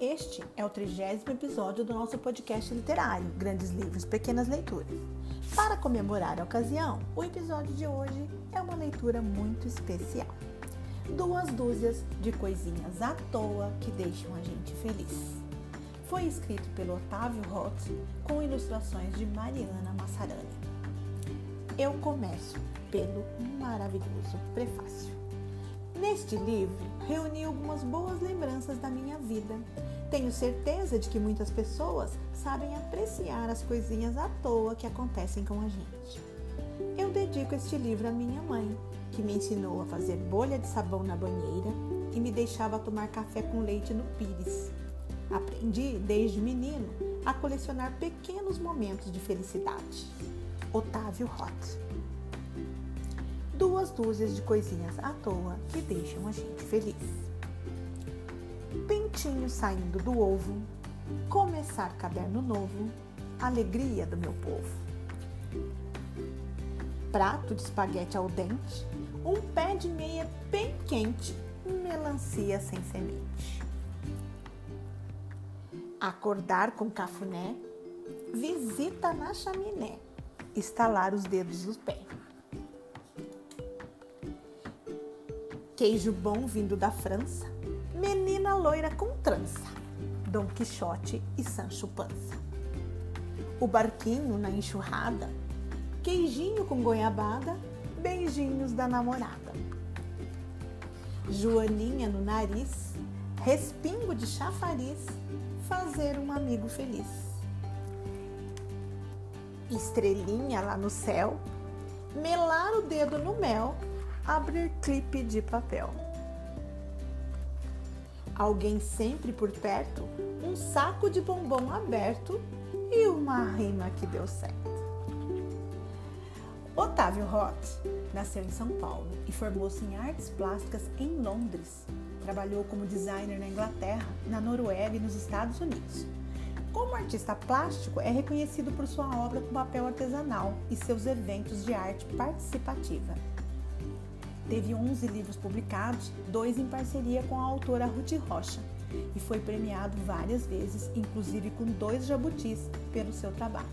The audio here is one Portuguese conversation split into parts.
Este é o trigésimo episódio do nosso podcast literário, Grandes Livros, Pequenas Leituras. Para comemorar a ocasião, o episódio de hoje é uma leitura muito especial. Duas dúzias de coisinhas à toa que deixam a gente feliz. Foi escrito pelo Otávio Roth com ilustrações de Mariana Massarani. Eu começo pelo maravilhoso prefácio. Neste livro, reuni algumas boas lembranças da minha vida. Tenho certeza de que muitas pessoas sabem apreciar as coisinhas à toa que acontecem com a gente. Eu dedico este livro à minha mãe, que me ensinou a fazer bolha de sabão na banheira e me deixava tomar café com leite no pires. Aprendi, desde menino, a colecionar pequenos momentos de felicidade. Otávio Roth duas dúzias de coisinhas à toa que deixam a gente feliz. Pintinho saindo do ovo, começar caderno novo, alegria do meu povo. Prato de espaguete ao dente, um pé de meia bem quente, melancia sem semente. Acordar com cafuné, visita na chaminé, estalar os dedos dos pés. Queijo bom vindo da França, menina loira com trança, Dom Quixote e Sancho Pança. O barquinho na enxurrada, queijinho com goiabada, beijinhos da namorada. Joaninha no nariz, respingo de chafariz, fazer um amigo feliz. Estrelinha lá no céu, melar o dedo no mel abrir clipe de papel. Alguém sempre por perto, um saco de bombom aberto e uma rima que deu certo. Otávio Roth nasceu em São Paulo e formou-se em artes plásticas em Londres. Trabalhou como designer na Inglaterra, na Noruega e nos Estados Unidos. Como artista plástico, é reconhecido por sua obra com papel artesanal e seus eventos de arte participativa. Teve 11 livros publicados, dois em parceria com a autora Ruth Rocha, e foi premiado várias vezes, inclusive com dois jabutis, pelo seu trabalho.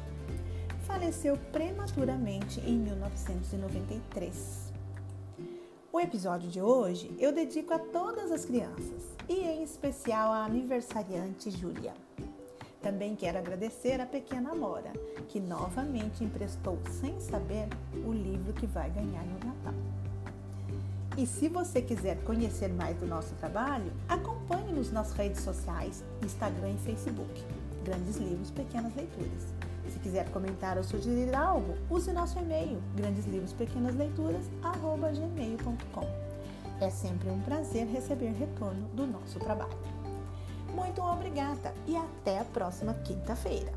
Faleceu prematuramente em 1993. O episódio de hoje eu dedico a todas as crianças e em especial à aniversariante Júlia. Também quero agradecer a pequena Mora, que novamente emprestou, sem saber, o livro que vai ganhar no Natal. E se você quiser conhecer mais do nosso trabalho, acompanhe-nos nas redes sociais, Instagram e Facebook. Grandes Livros, Pequenas Leituras. Se quiser comentar ou sugerir algo, use nosso e-mail, grandeslivrospequenasleituras.gmail.com. É sempre um prazer receber retorno do nosso trabalho. Muito obrigada e até a próxima quinta-feira.